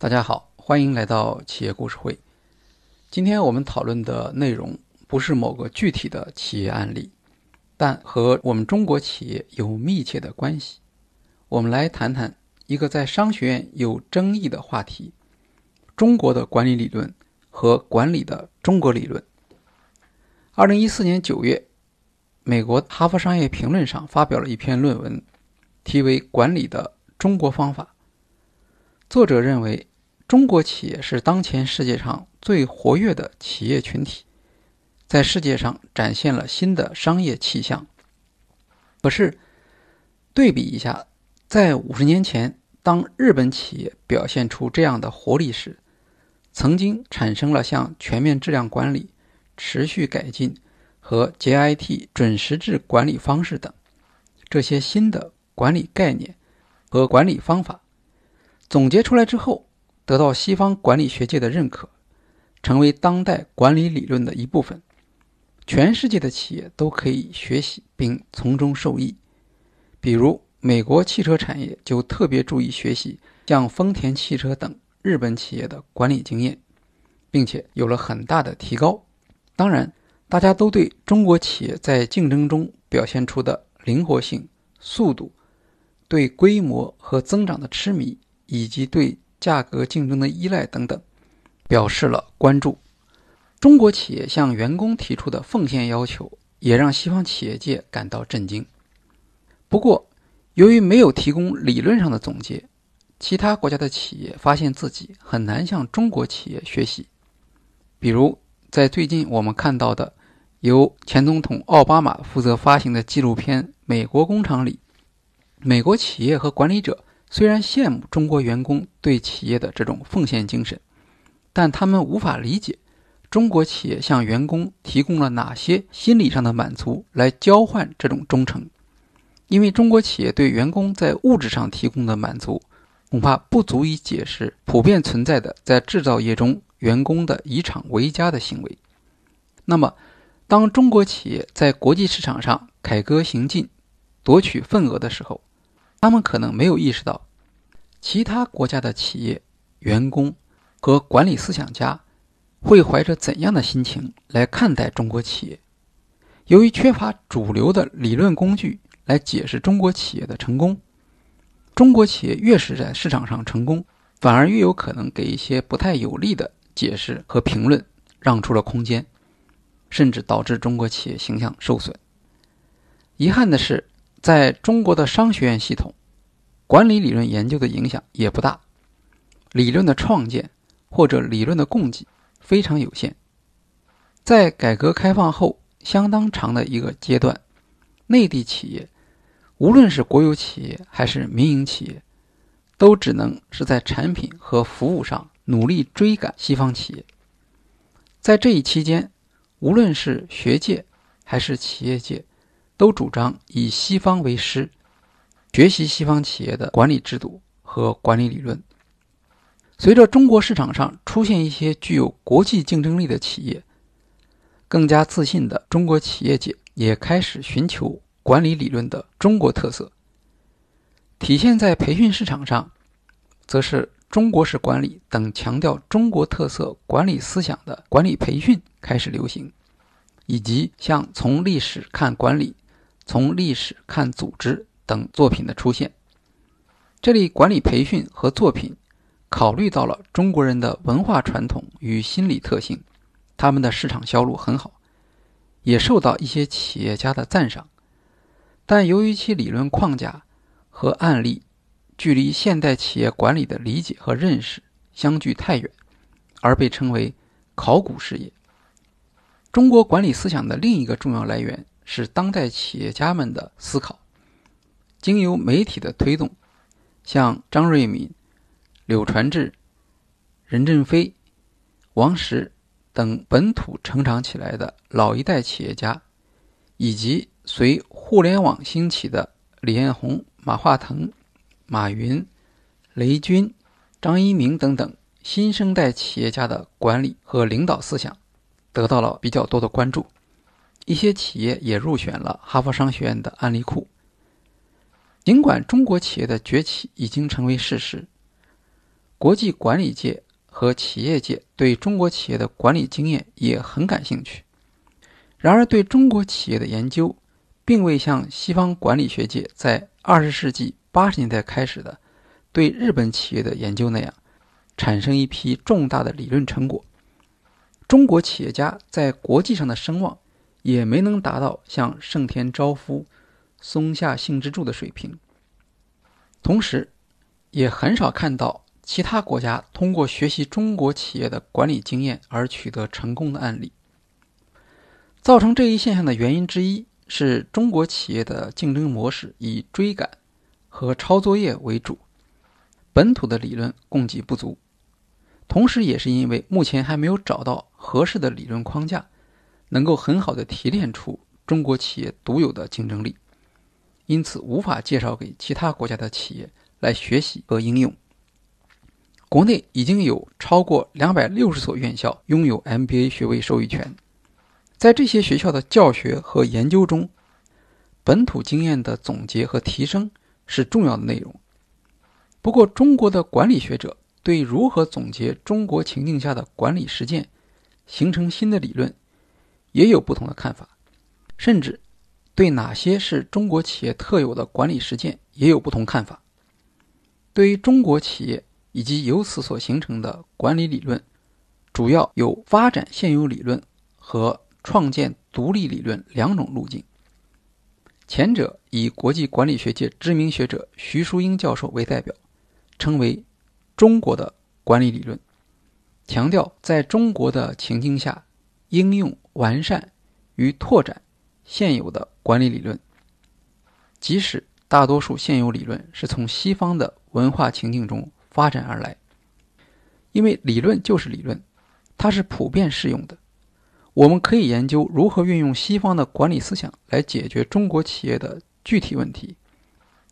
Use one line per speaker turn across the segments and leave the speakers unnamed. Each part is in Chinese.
大家好，欢迎来到企业故事会。今天我们讨论的内容不是某个具体的企业案例，但和我们中国企业有密切的关系。我们来谈谈一个在商学院有争议的话题：中国的管理理论和管理的中国理论。二零一四年九月，美国《哈佛商业评论》上发表了一篇论文，题为《管理的中国方法》。作者认为，中国企业是当前世界上最活跃的企业群体，在世界上展现了新的商业气象。可是，对比一下，在五十年前，当日本企业表现出这样的活力时，曾经产生了像全面质量管理、持续改进和 JIT 准时制管理方式等这些新的管理概念和管理方法。总结出来之后，得到西方管理学界的认可，成为当代管理理论的一部分。全世界的企业都可以学习并从中受益。比如，美国汽车产业就特别注意学习像丰田汽车等日本企业的管理经验，并且有了很大的提高。当然，大家都对中国企业在竞争中表现出的灵活性、速度、对规模和增长的痴迷。以及对价格竞争的依赖等等，表示了关注。中国企业向员工提出的奉献要求，也让西方企业界感到震惊。不过，由于没有提供理论上的总结，其他国家的企业发现自己很难向中国企业学习。比如，在最近我们看到的由前总统奥巴马负责发行的纪录片《美国工厂》里，美国企业和管理者。虽然羡慕中国员工对企业的这种奉献精神，但他们无法理解中国企业向员工提供了哪些心理上的满足来交换这种忠诚，因为中国企业对员工在物质上提供的满足，恐怕不足以解释普遍存在的在制造业中员工的以厂为家的行为。那么，当中国企业在国际市场上凯歌行进，夺取份额的时候，他们可能没有意识到，其他国家的企业员工和管理思想家会怀着怎样的心情来看待中国企业。由于缺乏主流的理论工具来解释中国企业的成功，中国企业越是在市场上成功，反而越有可能给一些不太有利的解释和评论让出了空间，甚至导致中国企业形象受损。遗憾的是。在中国的商学院系统，管理理论研究的影响也不大，理论的创建或者理论的供给非常有限。在改革开放后相当长的一个阶段，内地企业，无论是国有企业还是民营企业，都只能是在产品和服务上努力追赶西方企业。在这一期间，无论是学界还是企业界。都主张以西方为师，学习西方企业的管理制度和管理理论。随着中国市场上出现一些具有国际竞争力的企业，更加自信的中国企业界也开始寻求管理理论的中国特色。体现在培训市场上，则是中国式管理等强调中国特色管理思想的管理培训开始流行，以及像从历史看管理。从历史看组织等作品的出现，这里管理培训和作品考虑到了中国人的文化传统与心理特性，他们的市场销路很好，也受到一些企业家的赞赏。但由于其理论框架和案例距离现代企业管理的理解和认识相距太远，而被称为考古事业。中国管理思想的另一个重要来源。是当代企业家们的思考，经由媒体的推动，像张瑞敏、柳传志、任正非、王石等本土成长起来的老一代企业家，以及随互联网兴起的李彦宏、马化腾、马云、雷军、张一鸣等等新生代企业家的管理和领导思想，得到了比较多的关注。一些企业也入选了哈佛商学院的案例库。尽管中国企业的崛起已经成为事实，国际管理界和企业界对中国企业的管理经验也很感兴趣。然而，对中国企业的研究，并未像西方管理学界在二十世纪八十年代开始的对日本企业的研究那样，产生一批重大的理论成果。中国企业家在国际上的声望，也没能达到像盛田昭夫、松下幸之助的水平。同时，也很少看到其他国家通过学习中国企业的管理经验而取得成功的案例。造成这一现象的原因之一是中国企业的竞争模式以追赶和抄作业为主，本土的理论供给不足，同时也是因为目前还没有找到合适的理论框架，能够很好的提炼出中国企业独有的竞争力。因此，无法介绍给其他国家的企业来学习和应用。国内已经有超过两百六十所院校拥有 MBA 学位授予权，在这些学校的教学和研究中，本土经验的总结和提升是重要的内容。不过，中国的管理学者对如何总结中国情境下的管理实践，形成新的理论，也有不同的看法，甚至。对哪些是中国企业特有的管理实践也有不同看法。对于中国企业以及由此所形成的管理理论，主要有发展现有理论和创建独立理论两种路径。前者以国际管理学界知名学者徐淑英教授为代表，称为中国的管理理论，强调在中国的情境下应用、完善与拓展。现有的管理理论，即使大多数现有理论是从西方的文化情境中发展而来，因为理论就是理论，它是普遍适用的。我们可以研究如何运用西方的管理思想来解决中国企业的具体问题，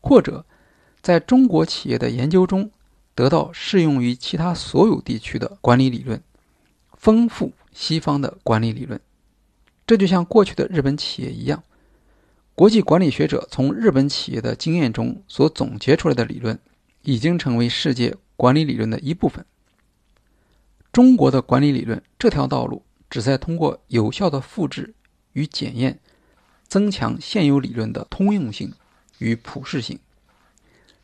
或者在中国企业的研究中得到适用于其他所有地区的管理理论，丰富西方的管理理论。这就像过去的日本企业一样，国际管理学者从日本企业的经验中所总结出来的理论，已经成为世界管理理论的一部分。中国的管理理论这条道路，旨在通过有效的复制与检验，增强现有理论的通用性与普适性。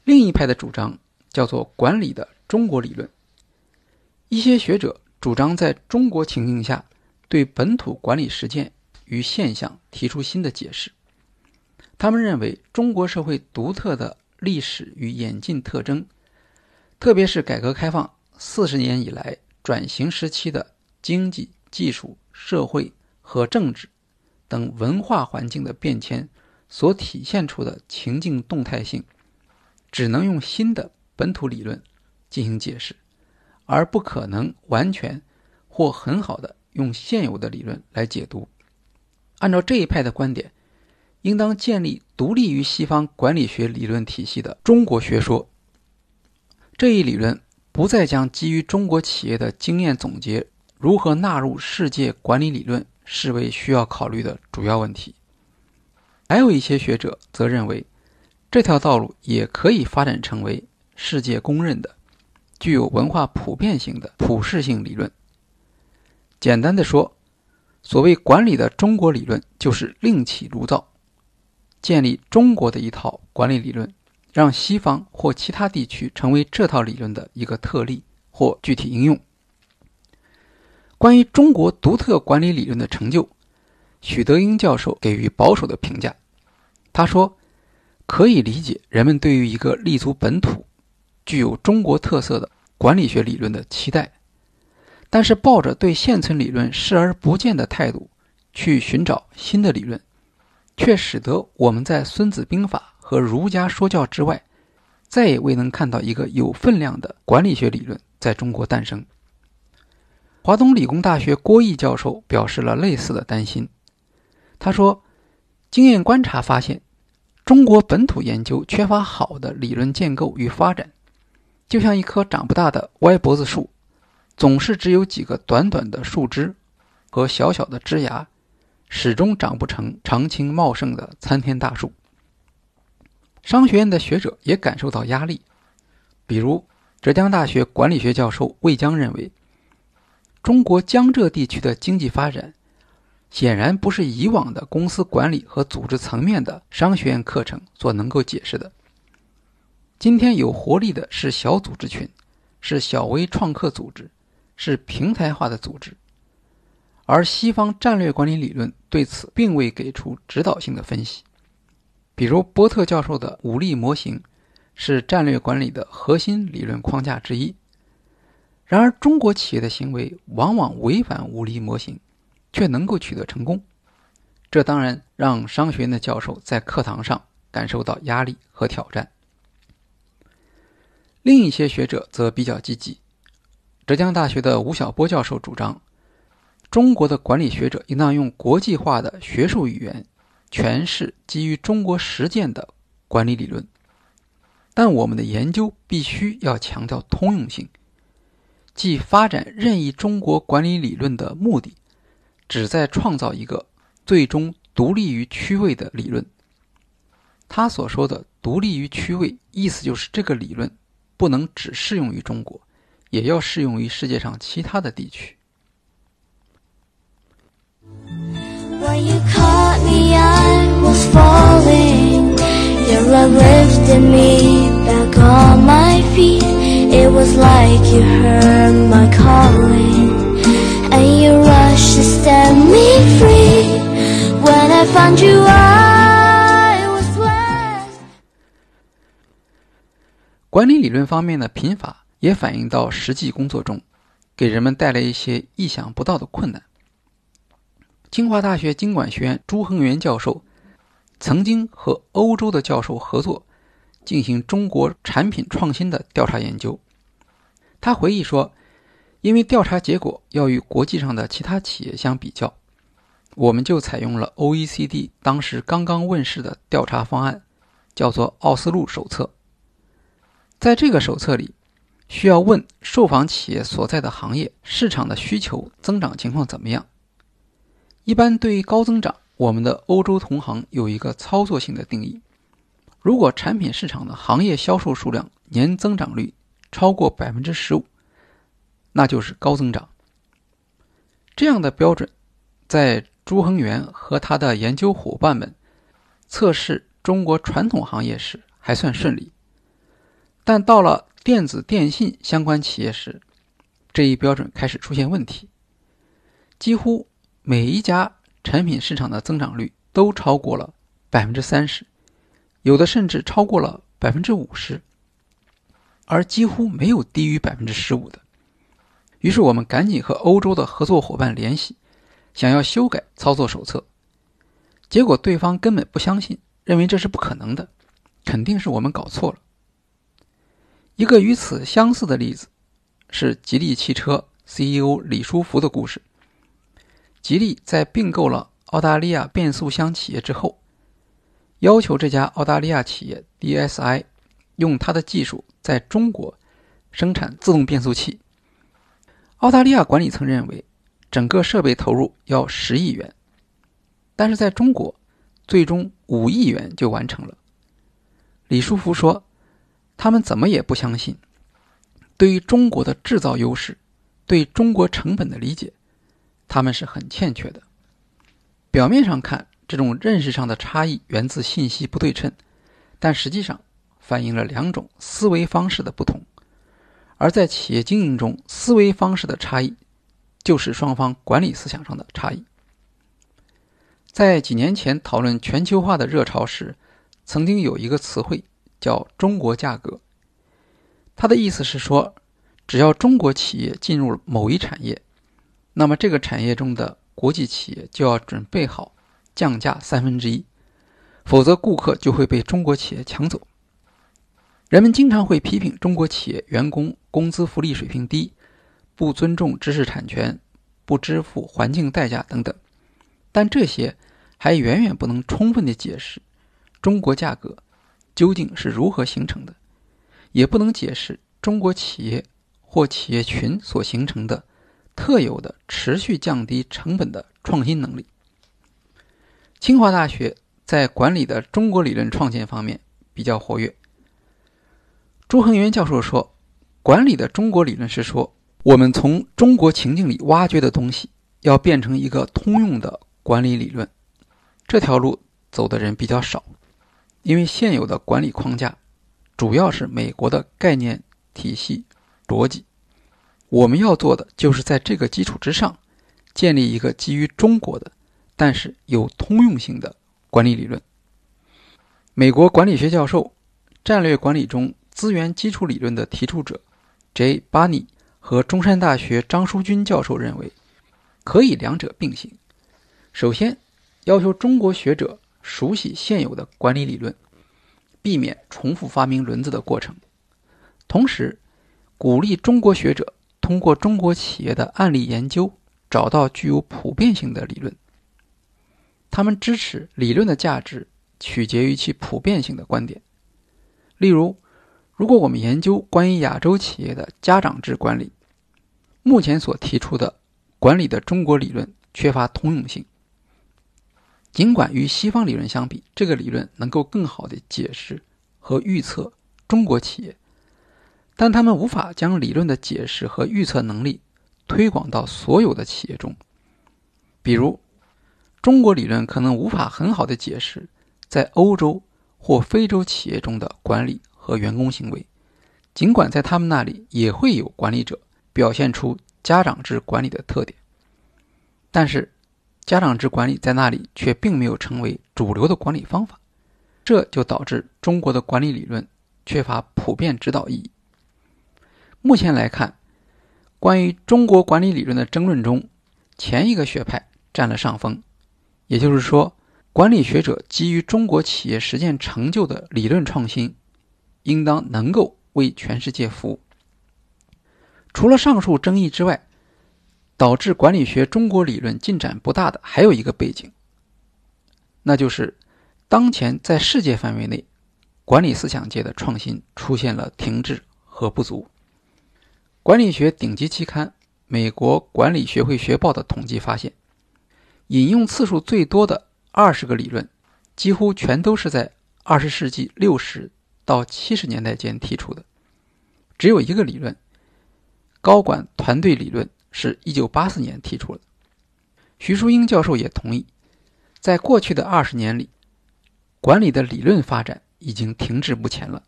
另一派的主张叫做管理的中国理论，一些学者主张在中国情境下。对本土管理实践与现象提出新的解释。他们认为，中国社会独特的历史与演进特征，特别是改革开放四十年以来转型时期的经济、技术、社会和政治等文化环境的变迁所体现出的情境动态性，只能用新的本土理论进行解释，而不可能完全或很好的。用现有的理论来解读，按照这一派的观点，应当建立独立于西方管理学理论体系的中国学说。这一理论不再将基于中国企业的经验总结如何纳入世界管理理论视为需要考虑的主要问题。还有一些学者则认为，这条道路也可以发展成为世界公认的、具有文化普遍性的普适性理论。简单的说，所谓管理的中国理论，就是另起炉灶，建立中国的一套管理理论，让西方或其他地区成为这套理论的一个特例或具体应用。关于中国独特管理理论的成就，许德英教授给予保守的评价。他说：“可以理解人们对于一个立足本土、具有中国特色的管理学理论的期待。”但是，抱着对现存理论视而不见的态度去寻找新的理论，却使得我们在《孙子兵法》和儒家说教之外，再也未能看到一个有分量的管理学理论在中国诞生。华东理工大学郭毅教授表示了类似的担心。他说：“经验观察发现，中国本土研究缺乏好的理论建构与发展，就像一棵长不大的歪脖子树。”总是只有几个短短的树枝和小小的枝芽，始终长不成长青茂盛的参天大树。商学院的学者也感受到压力，比如浙江大学管理学教授魏江认为，中国江浙地区的经济发展显然不是以往的公司管理和组织层面的商学院课程所能够解释的。今天有活力的是小组织群，是小微创客组织，是平台化的组织。而西方战略管理理论对此并未给出指导性的分析，比如波特教授的五力模型是战略管理的核心理论框架之一。然而，中国企业的行为往往违反五力模型，却能够取得成功，这当然让商学院的教授在课堂上感受到压力和挑战。另一些学者则比较积极，浙江大学的吴晓波教授主张。中国的管理学者应当用国际化的学术语言诠释基于中国实践的管理理论，但我们的研究必须要强调通用性，即发展任意中国管理理论的目的，旨在创造一个最终独立于区位的理论。他所说的独立于区位，意思就是这个理论不能只适用于中国，也要适用于世界上其他的地区。When you caught me, I was falling. Your love lifted me back on my feet. It was like you heard my calling, and you rushed to set me free. When I found you, I was blessed. 管理理论方面的贫乏也反映到实际工作中，给人们带来一些意想不到的困难。清华大学经管学院朱恒元教授曾经和欧洲的教授合作，进行中国产品创新的调查研究。他回忆说：“因为调查结果要与国际上的其他企业相比较，我们就采用了 OECD 当时刚刚问世的调查方案，叫做奥斯陆手册。在这个手册里，需要问受访企业所在的行业市场的需求增长情况怎么样。”一般对于高增长，我们的欧洲同行有一个操作性的定义：如果产品市场的行业销售数量年增长率超过百分之十五，那就是高增长。这样的标准，在朱恒元和他的研究伙伴们测试中国传统行业时还算顺利，但到了电子电信相关企业时，这一标准开始出现问题，几乎。每一家产品市场的增长率都超过了百分之三十，有的甚至超过了百分之五十，而几乎没有低于百分之十五的。于是我们赶紧和欧洲的合作伙伴联系，想要修改操作手册，结果对方根本不相信，认为这是不可能的，肯定是我们搞错了。一个与此相似的例子是吉利汽车 CEO 李书福的故事。吉利在并购了澳大利亚变速箱企业之后，要求这家澳大利亚企业 DSI 用它的技术在中国生产自动变速器。澳大利亚管理层认为，整个设备投入要十亿元，但是在中国，最终五亿元就完成了。李书福说：“他们怎么也不相信，对于中国的制造优势，对中国成本的理解。”他们是很欠缺的。表面上看，这种认识上的差异源自信息不对称，但实际上反映了两种思维方式的不同。而在企业经营中，思维方式的差异就是双方管理思想上的差异。在几年前讨论全球化的热潮时，曾经有一个词汇叫“中国价格”，它的意思是说，只要中国企业进入某一产业。那么，这个产业中的国际企业就要准备好降价三分之一，否则顾客就会被中国企业抢走。人们经常会批评中国企业员工工资福利水平低，不尊重知识产权，不支付环境代价等等，但这些还远远不能充分的解释中国价格究竟是如何形成的，也不能解释中国企业或企业群所形成的。特有的持续降低成本的创新能力。清华大学在管理的中国理论创建方面比较活跃。朱恒元教授说：“管理的中国理论是说，我们从中国情境里挖掘的东西，要变成一个通用的管理理论。这条路走的人比较少，因为现有的管理框架主要是美国的概念体系逻辑。我们要做的就是在这个基础之上，建立一个基于中国的，但是有通用性的管理理论。美国管理学教授、战略管理中资源基础理论的提出者 J. 巴尼和中山大学张书军教授认为，可以两者并行。首先，要求中国学者熟悉现有的管理理论，避免重复发明轮子的过程；同时，鼓励中国学者通过中国企业的案例研究，找到具有普遍性的理论。他们支持理论的价值取决于其普遍性的观点。例如，如果我们研究关于亚洲企业的家长制管理，目前所提出的管理的中国理论缺乏通用性。尽管与西方理论相比，这个理论能够更好地解释和预测中国企业，但他们无法将理论的解释和预测能力推广到所有的企业中。比如，中国理论可能无法很好地解释在欧洲或非洲企业中的管理和员工行为，尽管在他们那里也会有管理者表现出家长制管理的特点，但是。家长制管理在那里却并没有成为主流的管理方法，这就导致中国的管理理论缺乏普遍指导意义。目前来看，关于中国管理理论的争论中，前一个学派占了上风，也就是说，管理学者基于中国企业实践成就的理论创新，应当能够为全世界服务。除了上述争议之外，导致管理学中国理论进展不大的还有一个背景，那就是当前在世界范围内，管理思想界的创新出现了停滞和不足。管理学顶级期刊《美国管理学会学报》的统计发现，引用次数最多的二十个理论，几乎全都是在二十世纪六十到七十年代间提出的，只有一个理论——高管团队理论。是一九八四年提出的。徐淑英教授也同意，在过去的二十年里，管理的理论发展已经停滞不前了。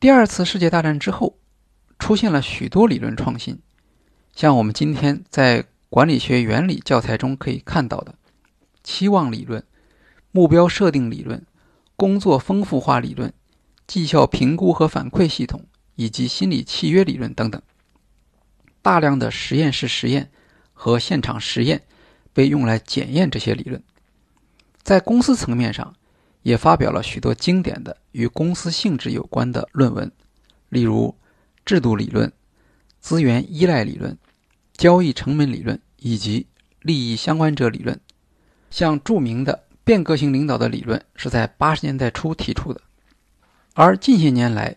第二次世界大战之后，出现了许多理论创新，像我们今天在管理学原理教材中可以看到的期望理论、目标设定理论、工作丰富化理论、绩效评估和反馈系统以及心理契约理论等等。大量的实验室实验和现场实验被用来检验这些理论，在公司层面上，也发表了许多经典的与公司性质有关的论文，例如制度理论、资源依赖理论、交易成本理论以及利益相关者理论。像著名的变革型领导的理论是在八十年代初提出的，而近些年来，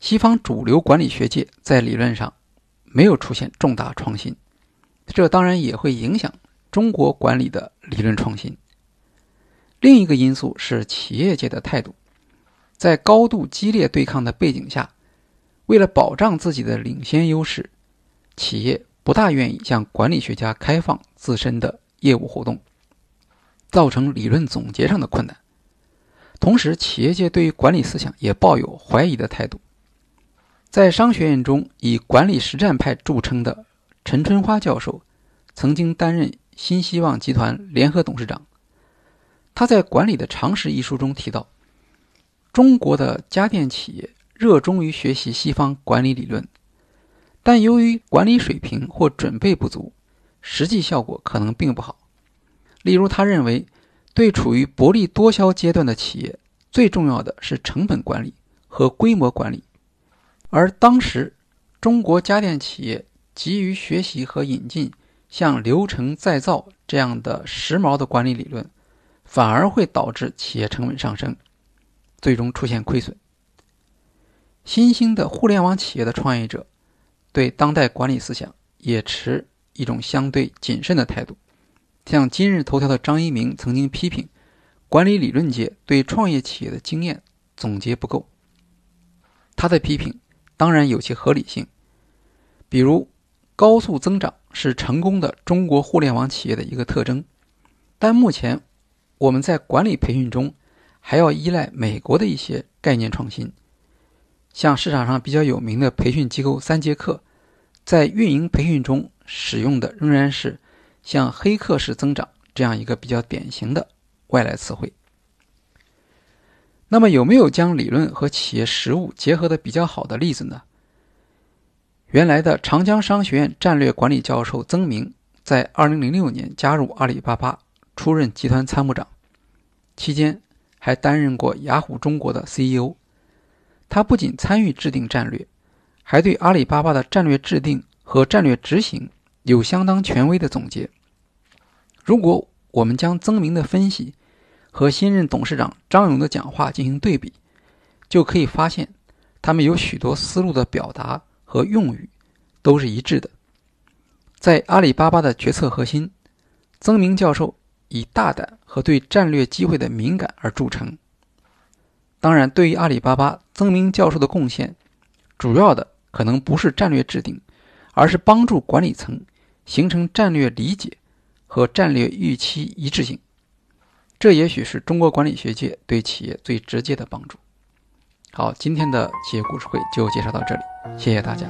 西方主流管理学界在理论上。没有出现重大创新，这当然也会影响中国管理的理论创新。另一个因素是企业界的态度，在高度激烈对抗的背景下，为了保障自己的领先优势，企业不大愿意向管理学家开放自身的业务活动，造成理论总结上的困难。同时，企业界对于管理思想也抱有怀疑的态度。在商学院中以管理实战派著称的陈春花教授，曾经担任新希望集团联合董事长。他在《管理的常识》一书中提到，中国的家电企业热衷于学习西方管理理论，但由于管理水平或准备不足，实际效果可能并不好。例如，他认为，对处于薄利多销阶段的企业，最重要的是成本管理和规模管理。而当时，中国家电企业急于学习和引进像流程再造这样的时髦的管理理论，反而会导致企业成本上升，最终出现亏损。新兴的互联网企业的创业者对当代管理思想也持一种相对谨慎的态度，像今日头条的张一鸣曾经批评，管理理论界对创业企业的经验总结不够。他的批评。当然有其合理性。比如，高速增长是成功的中国互联网企业的一个特征，但目前我们在管理培训中还要依赖美国的一些概念创新。像市场上比较有名的培训机构三节课，在运营培训中使用的仍然是像“黑客式增长”这样一个比较典型的外来词汇。那么，有没有将理论和企业实务结合的比较好的例子呢？原来的长江商学院战略管理教授曾明，在2006年加入阿里巴巴，出任集团参谋长，期间还担任过雅虎中国的 CEO。他不仅参与制定战略，还对阿里巴巴的战略制定和战略执行有相当权威的总结。如果我们将曾明的分析和新任董事长张勇的讲话进行对比，就可以发现，他们有许多思路的表达。和用语都是一致的。在阿里巴巴的决策核心，曾明教授以大胆和对战略机会的敏感而著称。当然，对于阿里巴巴，曾明教授的贡献主要的可能不是战略制定，而是帮助管理层形成战略理解和战略预期一致性。这也许是中国管理学界对企业最直接的帮助。好，今天的企业故事会就介绍到这里，谢谢大家。